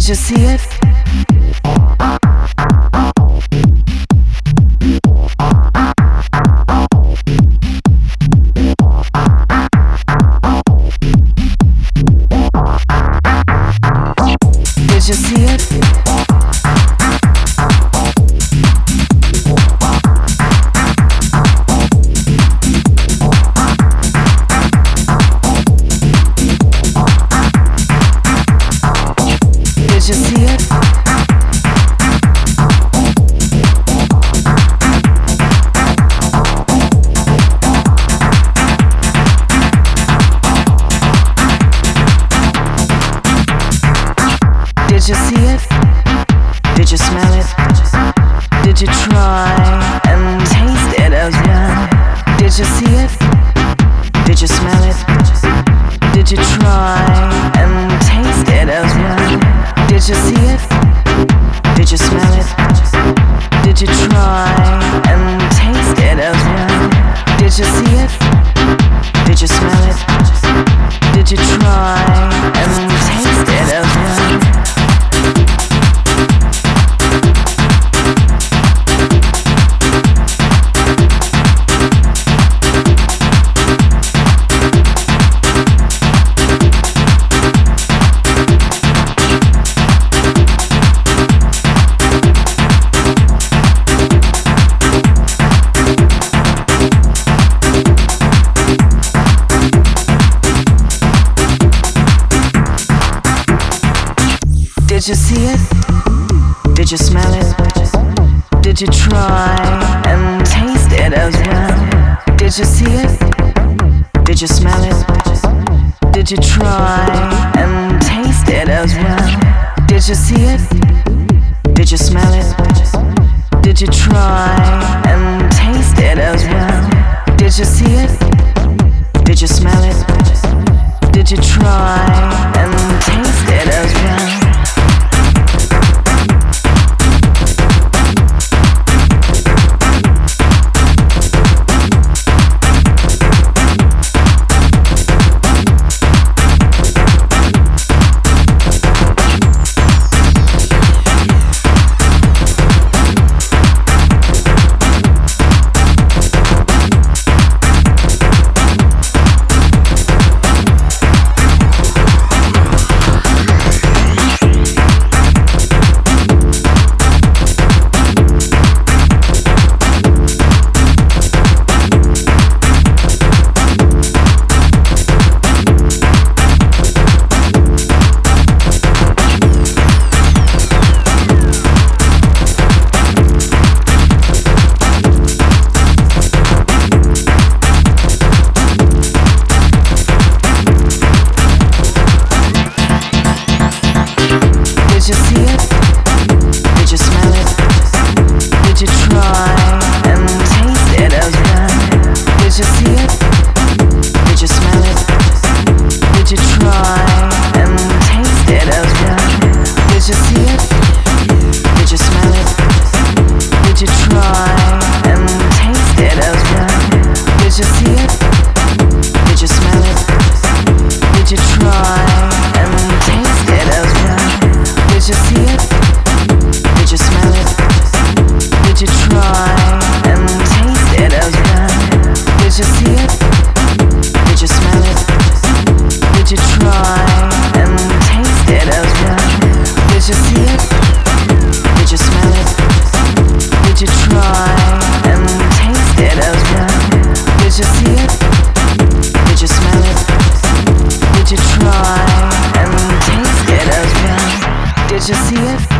Did you see it? You see it? Did you smell it? Did you try and taste it as well? Did you see it? Did you smell it? Did you try and taste it as well? Did you see it? Did you see it? Did you smell it? Did you try and taste it as well? Did you see it? Did you smell it? Did you try and taste it as well? Did you see it? Did you smell it? Did you try and taste it as well? Did you see it? Did you smell it? Did you try you see it? Did you see it?